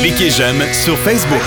Cliquez j'aime sur Facebook.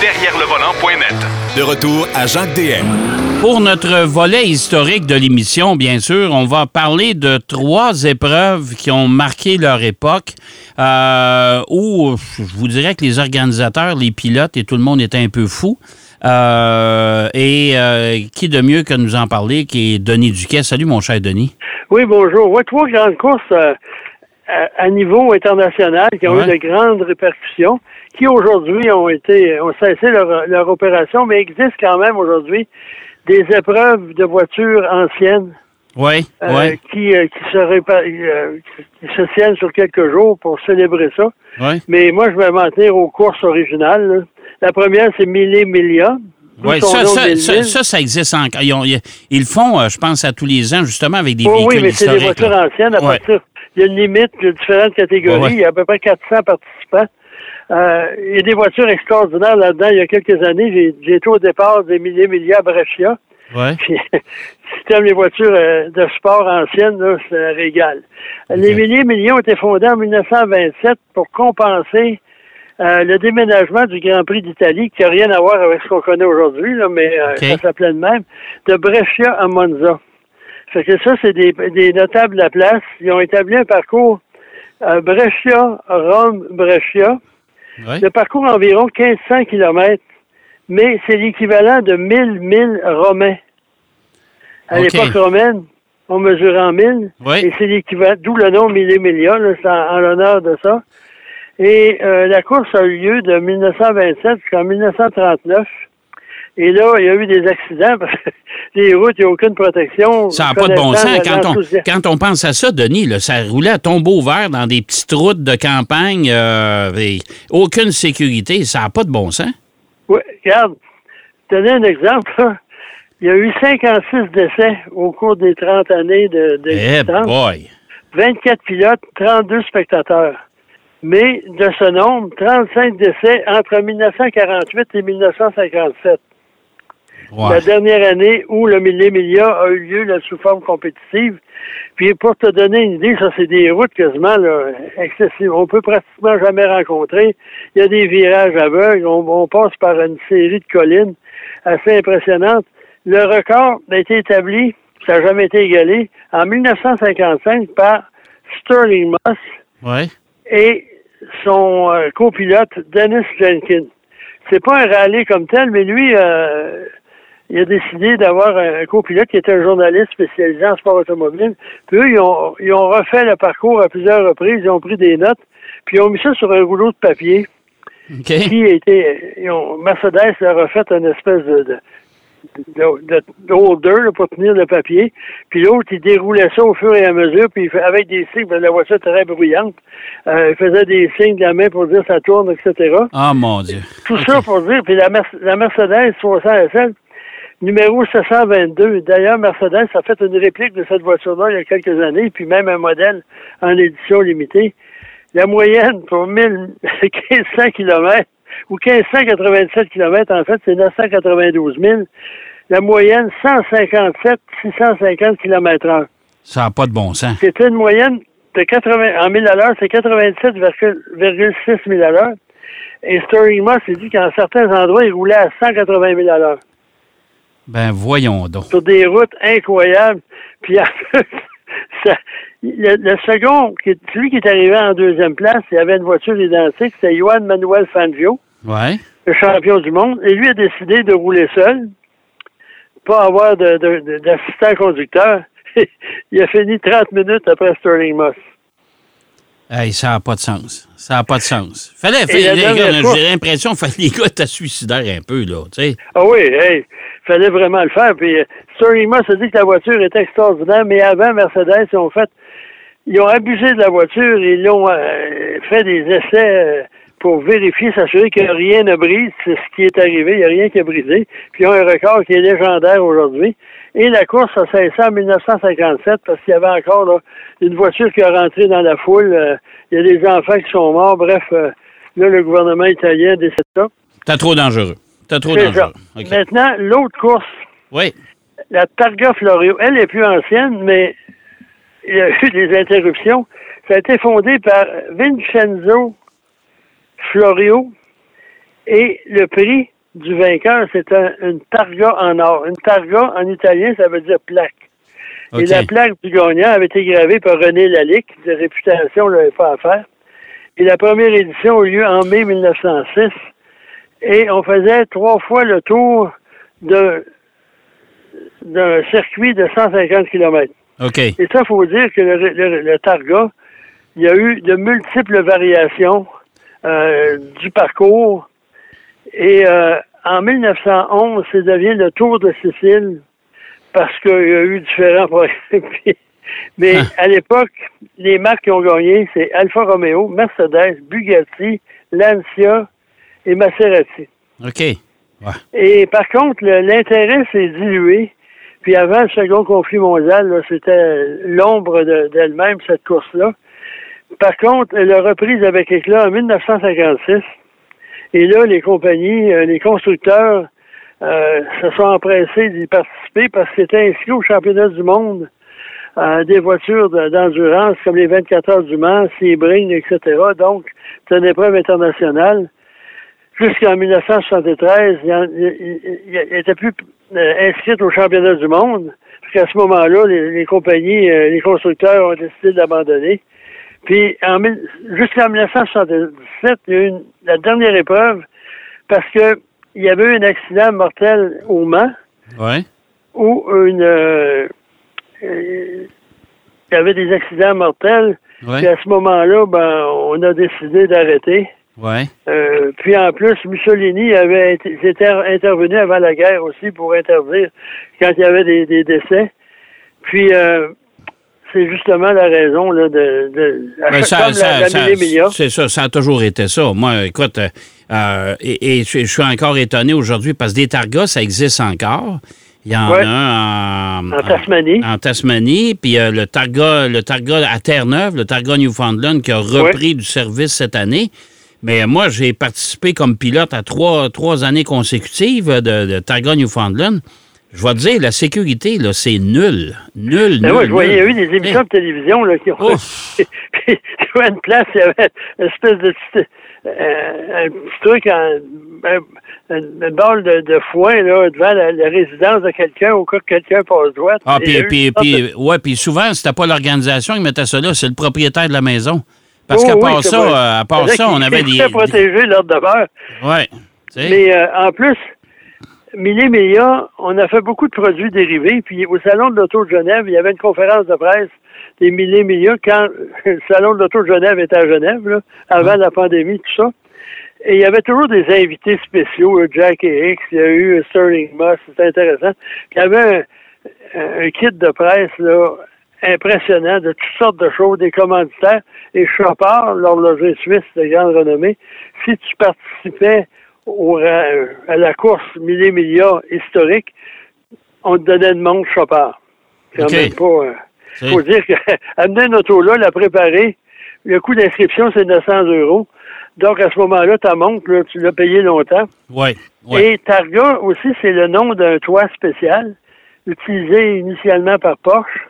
Derrière le volant.net. De retour à Jacques DM. Pour notre volet historique de l'émission, bien sûr, on va parler de trois épreuves qui ont marqué leur époque, euh, où je vous dirais que les organisateurs, les pilotes et tout le monde était un peu fou. Euh, et euh, qui de mieux que nous en parler, qui est Denis Duquet. Salut, mon cher Denis. Oui, bonjour. Ouais, trois grandes courses euh, à, à niveau international qui ont Ouais. eu de grandes répercussions, qui aujourd'hui ont été ont cessé leur, leur opération, mais existent quand même aujourd'hui des épreuves de voitures anciennes Oui, euh, qui, euh, qui, se répa- euh, qui se tiennent sur quelques jours pour célébrer ça. Mais moi, je vais m'en tenir aux courses originales. là. La première, c'est Millie Millia. d'où Oui, ça, ça, ça, ça, ça existe encore. Ils, ont- ils- ils le font, je pense, à tous les ans, justement, avec des Oui, véhicules oui, mais c'est des voitures là. anciennes. À Ouais. partir, il y a une limite de différentes catégories. Ouais. Il y a à peu près 400 participants. Euh, il y a des voitures extraordinaires là-dedans. Il y a quelques années, j'ai j'ai été au départ des milliers milliards Brescia. Ouais. Puis, si tu aimes les voitures euh, de sport anciennes, là, c'est un régal. Les milliers millions ont été fondés en 1927 pour compenser euh, le déménagement du Grand Prix d'Italie, qui n'a rien à voir avec ce qu'on connaît aujourd'hui, là, mais euh, ça s'appelait de même, de Brescia à Monza. Fait que ça, c'est des, des notables de la place. Ils ont établi un parcours euh, Brescia, Rome, Brescia. Ouais. Le parcours environ 1500 km, mais c'est l'équivalent de 1000 milles romains. À l'époque romaine, on mesurait en milles, Oui. et c'est l'équivalent, d'où le nom millémilia, là, c'est en, en l'honneur de ça. Et euh, la course a eu lieu de 1927 jusqu'en 1939. Et là, il y a eu des accidents parce que les routes, il n'y a aucune protection. Ça n'a pas de bon sens. Quand on, quand on pense à ça, Denis, là, ça roulait à tombeau ouvert dans des petites routes de campagne. euh, et aucune sécurité. Ça n'a pas de bon sens. Oui, regarde, je te un exemple. là. Il y a eu 56 décès au cours des 30 années de, Eh d'existence. boy! 24 pilotes, 32 spectateurs. Mais de ce nombre, 35 décès entre 1948 et 1957. Ouais. La dernière année où le Millémilia a eu lieu là, sous forme compétitive. Puis pour te donner une idée, ça c'est des routes quasiment là, excessives. On peut pratiquement jamais rencontrer. Il y a des virages aveugles. On, on passe par une série de collines assez impressionnantes. Le record a été établi, ça n'a jamais été égalé, en 1955 par Sterling Moss Ouais. et son euh, copilote Dennis Jenkins. C'est pas un rallye comme tel, mais lui, euh, il a décidé d'avoir un copilote qui était un journaliste spécialisé en sport automobile. Puis eux, ils ont, ils ont refait le parcours à plusieurs reprises, ils ont pris des notes, puis ils ont mis ça sur un rouleau de papier OK. qui a été, ils ont, Mercedes leur a fait une espèce de, de, pour tenir le papier. Puis l'autre, il déroulait ça au fur et à mesure, puis avec des signes, la voiture était très bruyante, euh, il faisait des signes de la main pour dire ça tourne, etc. Ah, mon Dieu. Tout ça pour dire, puis la, la Mercedes 300 SL, numéro 722. D'ailleurs, Mercedes a fait une réplique de cette voiture-là il y a quelques années, puis même un modèle en édition limitée. La moyenne pour 1000, 1500 km, ou 1597 km, en fait, c'est 992 000. La moyenne, 157, 650 km heure. Ça n'a pas de bon sens. C'était une moyenne de 80, en 1000 à l'heure, c'est 87,6 000 à l'heure. Et Sterling Moss, il dit qu'en certains endroits, il roulait à 180 000 à l'heure. Ben, voyons donc. Sur des routes incroyables. Puis, ça- le, le second, celui qui est arrivé en deuxième place, il avait une voiture identique, c'était Juan Manuel Fangio, Ouais. le champion du monde. Et lui a décidé de rouler seul, pas avoir d'assistant conducteur. il a fini 30 minutes après Sterling Moss. Hey, ça n'a pas de sens. Ça n'a pas de sens. Fallait, j'ai l'impression que les gars étaient suicidaires un peu, là, tu sais. Ah oui, hey, fallait vraiment le faire. Puis euh, Sterling Moss a dit que la voiture était extraordinaire, mais avant, Mercedes, ils ont fait, ils ont abusé de la voiture, ils ont euh, fait des essais euh, pour vérifier, s'assurer que rien ne brise. C'est ce qui est arrivé, il n'y a rien qui a brisé. Puis ils ont un record qui est légendaire aujourd'hui. Et la course a cessé en 1957 parce qu'il y avait encore une voiture qui a rentré dans la foule. Il y a des enfants qui sont morts. Bref, là, le gouvernement italien décide ça. T'es trop dangereux. T'es trop dangereux. Maintenant, l'autre course, Oui. la Targa Florio, elle est plus ancienne, mais il y a eu des interruptions. Ça a été fondé par Vincenzo Florio. Et le prix du vainqueur, c'est un, une targa en or. Une targa, en italien, ça veut dire plaque. Et la plaque du gagnant avait été gravée par René Lalique, de réputation, n'avait pas à faire. Et la première édition a eu lieu en mai 1906. Et on faisait trois fois le tour de- d'un circuit de 150 km. OK. Et ça, il faut dire que le, le- le Targa, il y a eu de multiples variations euh, du parcours. Et euh, en 1911, ça devient le Tour de Sicile parce qu'il y a eu différents problèmes. Mais Ah. à l'époque, les marques qui ont gagné, c'est Alfa Romeo, Mercedes, Bugatti, Lancia et Maserati. OK. Ouais. Et par contre, l'intérêt s'est dilué. Puis avant le second conflit mondial, c'était l'ombre de- d'elle-même, cette course-là. Par contre, elle a reprise avec éclat en 1956. Et là, les compagnies, euh, les constructeurs euh, se sont empressés d'y participer parce que c'était inscrit au championnat du monde euh, des voitures de- d'endurance comme les 24 heures du Mans, Sebring, etc. Donc, c'est une épreuve internationale jusqu'en 1973, il n'était plus euh, inscrit au championnat du monde. Parce qu'à ce moment-là, les, les compagnies, euh, les constructeurs ont décidé d'abandonner. Puis jusqu'en 1977, il y a eu une- la dernière épreuve parce que il y avait eu un accident mortel au Mans Ouais. où une euh, euh, il y avait des accidents mortels. Ouais. Puis à ce moment-là, ben, on a décidé d'arrêter. Ouais. Euh, puis en plus, Mussolini avait été, intervenu avant la guerre aussi pour interdire quand il y avait des, des décès. Puis euh, c'est justement la raison là, de, de à ça, ça- ça- c'est ça, ça a toujours été ça. Moi, écoute, euh, et, et je, suis encore étonné aujourd'hui parce que des targas, ça existe encore. Il y en Ouais. a un en, En Tasmanie. En, Tasmanie, puis euh, le Targa, le Targa à Terre-Neuve, le Targa Newfoundland qui a repris du service cette année. Mais moi, j'ai participé comme pilote à trois, trois années consécutives de, de Targa Newfoundland. Je vais te dire, la sécurité, là, c'est nul. Nul, Ben nul, ouais, je voyais, il y a eu des émissions de télévision là, qui ont Ouf. Puis, tu vois, une place, il y avait une espèce de petit, euh, un petit truc, en, un, une, balle de, de foin là, devant la, la résidence de quelqu'un au cas que quelqu'un passe droite. Ah, puis, puis, une sorte de- puis, ouais, puis souvent, c'était pas l'organisation qui mettait ça là, c'est le propriétaire de la maison. Parce Oh, qu'à oui, part ça, vrai. euh, à part ça, on avait des. protéger l'ordre de beurre. Ouais. tu sais. Mais euh, en plus, Millet Meilla, on a fait beaucoup de produits dérivés. Puis au Salon de l'Auto de Genève, il y avait une conférence de presse des Millet Meilla quand le Salon de l'Auto de Genève était à Genève, là, avant la pandémie, tout ça. Et il y avait toujours des invités spéciaux, euh, Jack et Hicks, il y a eu Sterling Moss, c'était intéressant. Puis il y avait un, un kit de presse là, impressionnant de toutes sortes de choses, des commanditaires. Et Chopard, l'horloger suisse de grande renommée, si tu participais au, à la course Millet Millia historique, on te donnait de monde Chopard. Quand même pas... euh, faut dire que amener une auto là, la préparer, le coût d'inscription, c'est 900 euros. Donc, à ce moment-là, ta montre, là, tu l'as payé longtemps. Ouais. Et Targa aussi, c'est le nom d'un toit spécial, utilisé initialement par Porsche.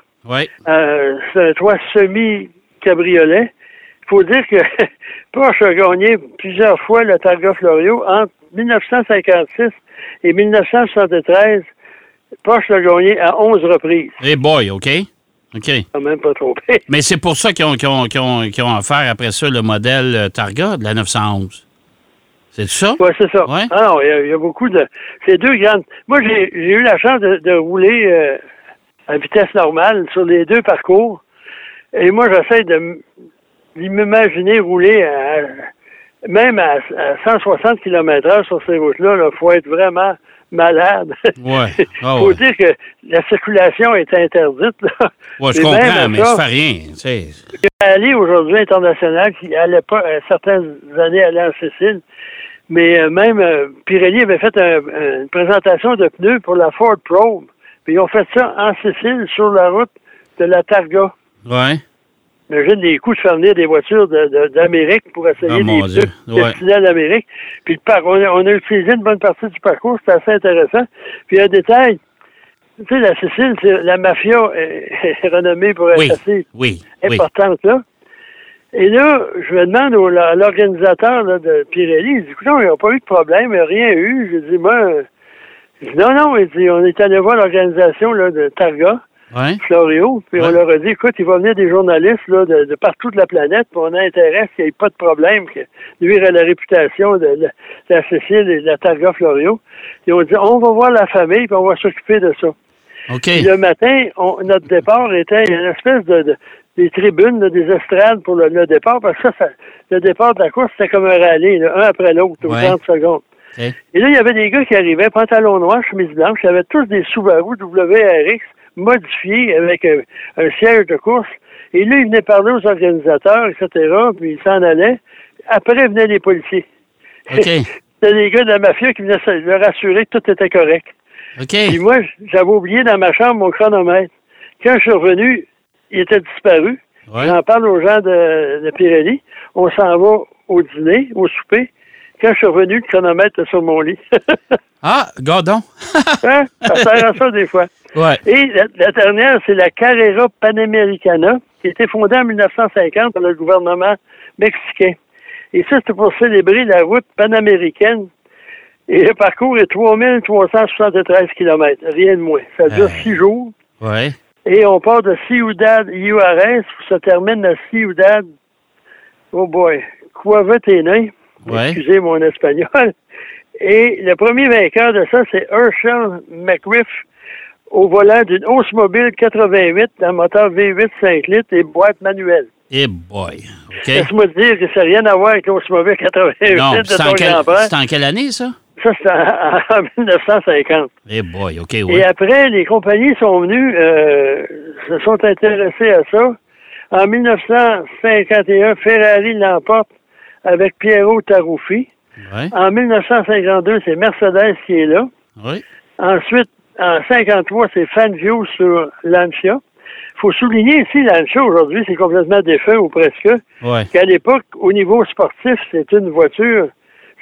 Euh, c'est un toit semi-cabriolet. Il faut dire que Porsche a gagné plusieurs fois le Targa Florio entre 1956 et 1973. Porsche l'a gagné à 11 reprises. Hey boy, OK? OK. Quand même pas trompé. Mais c'est pour ça qu'ils ont, qu'ils ont, qu'ils ont, qu'ils ont offert après ça le modèle euh, Targa de la 911. C'est ça? Oui, c'est ça. Ouais. Ah non, il y, a- il y a beaucoup de. C'est deux grandes. Moi, j'ai j'ai eu la chance de, de rouler euh, à vitesse normale sur les deux parcours. Et moi, j'essaie de m'imaginer rouler à, même à, à 160 km/h sur ces routes-là. Il faut être vraiment malade. Ouais. Ah faut ouais. dire que la circulation est interdite. Là. Ouais, je comprends, mais ça- ça fait rien. tu sais. aller aujourd'hui international qui allait pas certaines années aller en Sicile. Mais euh, même euh, Pirelli avait fait un- une présentation de pneus pour la Ford Probe. Puis ils ont fait ça en Sicile sur la route de la Targa. Ouais. Imagine les coûts de faire venir des voitures de- de- d'Amérique pour essayer Ah, mon des Ouais. l'Amérique. Puis on, a, on a utilisé une bonne partie du parcours, c'était assez intéressant. Puis un détail, tu sais, la Sicile, c'est la mafia est, est renommée pour être Oui. assez Oui. Oui. importante là. Et là, je me demande au- à l'organisateur de Pirelli, il dit, écoute, il n'y a pas eu de problème, il n'y a rien eu. Je dis, moi, je dis, non, non, il dit, on est allé voir l'organisation là, de Targa, Ouais. Florio, puis on leur a dit, écoute, il va venir des journalistes là, de, de partout de la planète, puis on a intérêt qu'il n'y ait pas de problème, que nuire à la réputation de, la- de la Cécile et de la Targa Florio. Et on dit, on va voir la famille, puis on va s'occuper de ça. OK. Puis le matin, on- notre départ était une espèce de, de- des tribunes, là, des estrades pour le, le départ, parce que ça, ça- le départ de la course, c'était comme un rallye, là, un après l'autre, Ouais. 30 secondes. Et là, il y avait des gars qui arrivaient, pantalon noir, chemise blanche, ils avaient tous des Subaru WRX modifiés avec un, un siège de course. Et là, ils venaient parler aux organisateurs, etc., puis ils s'en allaient. Après, venaient les policiers. OK. C'était des gars de la mafia qui venaient leur assurer que tout était correct. OK. Puis moi, j'avais oublié dans ma chambre mon chronomètre. Quand je suis revenu, il était disparu. Ouais. J'en parle aux gens de, de Pirelli. On s'en va au dîner, au souper. Quand je suis revenu, le chronomètre était sur mon lit. Ah, gardons. Hein? Ça sert à ça des fois. Ouais. Et la, la dernière, c'est la Carrera Panamericana, qui a été fondée en 1950 par le gouvernement mexicain. Et ça, c'était pour célébrer la route panaméricaine. Et le parcours est 3373 km, rien de moins. Ça dure six jours. Ouais. Et on part de Ciudad Juarez, ça termine à Ciudad, oh boy, Cuavetené. Ouais. Excusez mon espagnol. Et le premier vainqueur de ça, c'est Herschel McRiff au volant d'une Oldsmobile 88 d'un moteur V8 5 litres et boîte manuelle. Eh boy. Laisse-moi te dire que ça n'a rien à voir avec l'Oldsmobile 88 Non, de c'est ton en, quel- grand-père. c'est en quelle année, ça? Ça, c'est en, en 1950. Eh boy, OK, Et ouais. après, les compagnies sont venues, euh, se sont intéressées à ça. En 1951, Ferrari l'emporte avec Piero Taruffi. Ouais. En 1952, c'est Mercedes qui est là. Ensuite, en 53, c'est Fanview sur Lancia. faut souligner ici, Lancia, aujourd'hui, c'est complètement défait ou presque. Ouais. Qu'à l'époque, au niveau sportif, c'était une voiture,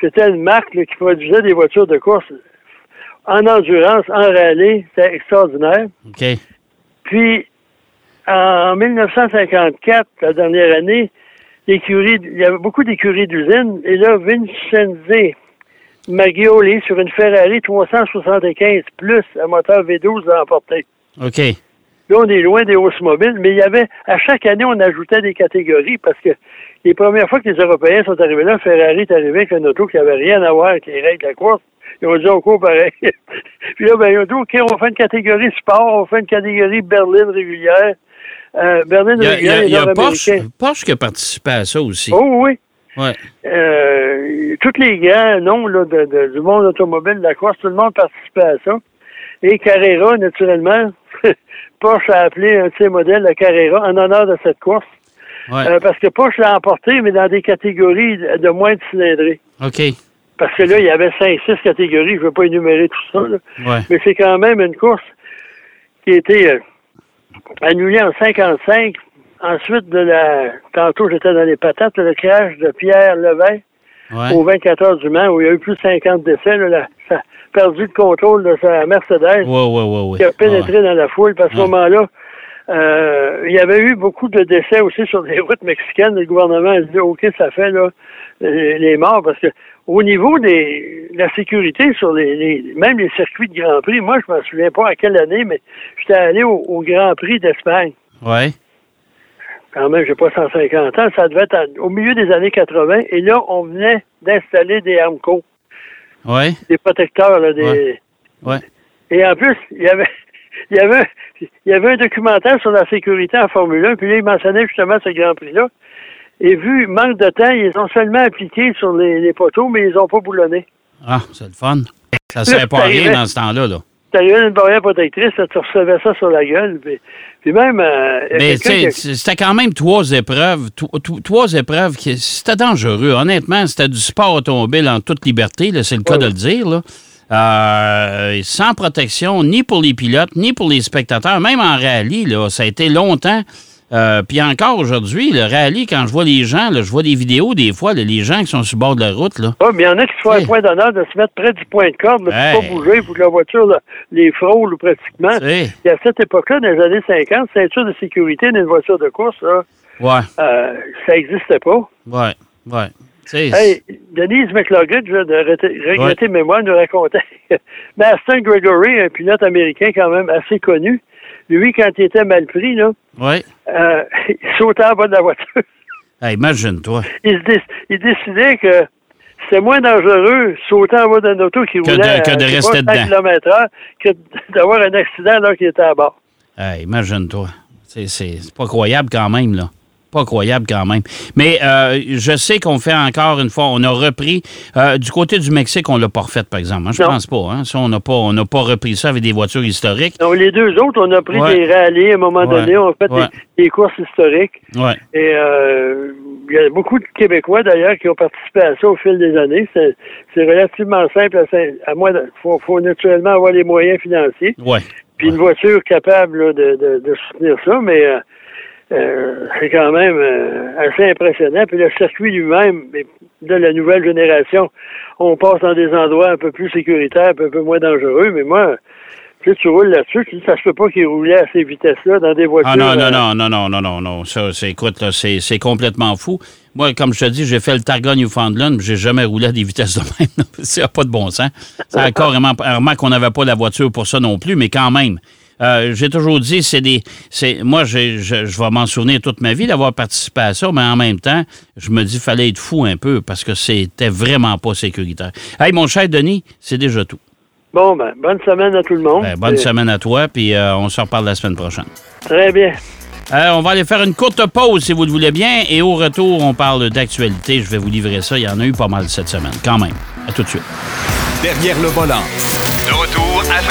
c'était une marque là, qui produisait des voitures de course en endurance, en rallye. C'était extraordinaire. Puis, en 1954, la dernière année, il y avait beaucoup d'écuries d'usines, et là, Vincenzi Maggioli sur une Ferrari 375 plus un moteur V12 l'a emporté. OK. Là, on est loin des Oldsmobile, mais il y avait, à chaque année, on ajoutait des catégories parce que les premières fois que les Européens sont arrivés là, Ferrari est arrivé avec un auto qui avait rien à voir avec les règles de la course. Ils ont dit, on court pareil. Puis là, ben, ils ont dit, OK, on fait une catégorie sport, on fait une catégorie berline régulière. Euh, berline Il y a, il y Porsche, qui a participé à ça aussi. Oh oui. Ouais. Euh, tous les grands noms là, de, de- du monde automobile de la course, tout le monde participait à ça. Et Carrera, naturellement, Porsche a appelé un de ses modèles la Carrera en honneur de cette course. Ouais. Euh, parce que Porsche l'a emporté, mais dans des catégories de moins de cylindrée. OK. Parce que là, il y avait 5-6 catégories, je ne vais pas énumérer tout ça. là. Ouais. Mais c'est quand même une course qui a annulée en 55. Ensuite de la... Tantôt, j'étais dans les patates, le crash de Pierre Levin Ouais. au 24 heures du Mans, où il y a eu plus de 50 décès. Là, la- ça a perdu le contrôle de sa Mercedes Ouais, ouais, qui a pénétré dans la foule. Parce qu'à ce moment-là, euh, il y avait eu beaucoup de décès aussi sur les routes mexicaines. Le gouvernement a dit, OK, ça fait là, les, les morts. Parce que au niveau des, de la sécurité sur les, les- même les circuits de Grand Prix, moi, je me souviens pas à quelle année, mais j'étais allé au, au Grand Prix d'Espagne. Ouais. Quand même, j'ai pas 150 ans. Ça devait être au milieu des années 80. Et là, on venait d'installer des Armco, Ouais. des protecteurs, là, des... Ouais. Ouais. Et en plus, il y avait, il y avait, il y avait un documentaire sur la sécurité en Formule 1, puis là, il mentionnait justement ce Grand Prix-là. Et vu manque de temps, ils ont seulement appliqué sur les, les poteaux, mais ils n'ont pas boulonné. Ah, c'est le fun. Ça sert pas à rien dans ce temps-là, là. T'as eu une barrière protectrice, tu recevais ça sur la gueule, puis, puis même... euh, Mais tu sais, c'était quand même trois épreuves. Trois épreuves qui. C'était dangereux. Honnêtement, c'était du sport automobile en toute liberté, c'est le cas Ouais. de le dire. Là. Euh, sans protection, ni pour les pilotes, ni pour les spectateurs. Même en rallye, là, ça a été longtemps Euh, puis encore aujourd'hui, le rallye, quand je vois les gens, là, je vois des vidéos des fois, là, les gens qui sont sur le bord de la route. Là. Ah, mais il y en a qui se font un Hey. point d'honneur de se mettre près du point de corde, mais Hey. pas bouger pour que la voiture là, les frôle pratiquement. Sais, Et à cette époque-là, dans les années 50, ceinture de sécurité d'une voiture de course, là, ouais, euh, ça n'existait pas. ouais, ouais. Tu sais, Hey, Denise McLaughlin, je de regretter regretter mémoire, nous racontait. Mais Aston Gregory, un pilote américain quand même assez connu, lui, quand il était mal pris, là, ouais. euh, il sautait en bas de la voiture. Hey, Imagine-toi. Il, décidait que c'était moins dangereux sauter en bas d'un auto qui Que de- roulait que de à, rester pas, 5 dedans. km heure que d'avoir un accident alors qu'il était à bord. Hey, imagine-toi. C'est pas croyable quand même, là. Pas croyable quand même. Mais euh, je sais qu'on fait encore une fois, on a repris. euh, du côté du Mexique, on l'a pas refait, par exemple. hein. Je Non. pense pas. Hein? Ça, on n'a pas, on pas repris ça avec des voitures historiques. Donc, les deux autres, on a pris Ouais. des rallyes à un moment Ouais. donné, on a fait Ouais. des, des courses historiques. Ouais. Et euh, il y a beaucoup de Québécois d'ailleurs qui ont participé à ça au fil des années. C'est, relativement simple, à, à moins de, faut, faut naturellement avoir les moyens financiers, Ouais. puis une voiture capable là, de, de, de soutenir ça, mais euh, c'est quand même euh, assez impressionnant. Puis le circuit lui-même, mais de la nouvelle génération, on passe dans des endroits un peu plus sécuritaires, un peu, un peu moins dangereux, mais moi, tu sais, tu roules là-dessus, tu dis, ça se peut pas qu'ils roulaient à ces vitesses-là dans des voitures. Ah non, euh, non, non, non, non, non, non, non. Ça, c'est, écoute, là, c'est, c'est complètement fou. Moi, comme je te dis, j'ai fait le Targa Newfoundland, puis j'ai jamais roulé à des vitesses de même. Ça n'a pas de bon sens. A carrément. Qu'on n'avait pas la voiture pour ça non plus, mais quand même. Euh, j'ai toujours dit, c'est des. C'est, moi, je, je vais m'en souvenir toute ma vie d'avoir participé à ça, mais en même temps, je me dis, fallait être fou un peu parce que c'était vraiment pas sécuritaire. Hey, mon cher Denis, c'est déjà tout. Bon, ben, bonne semaine à tout le monde. Ben, bonne Et- semaine à toi, puis euh, on se reparle la semaine prochaine. Très bien. Euh, on va aller faire une courte pause si vous le voulez bien. Et au retour, on parle d'actualité. Je vais vous livrer ça. Il y en a eu pas mal cette semaine, quand même. À tout de suite. Derrière le volant. De retour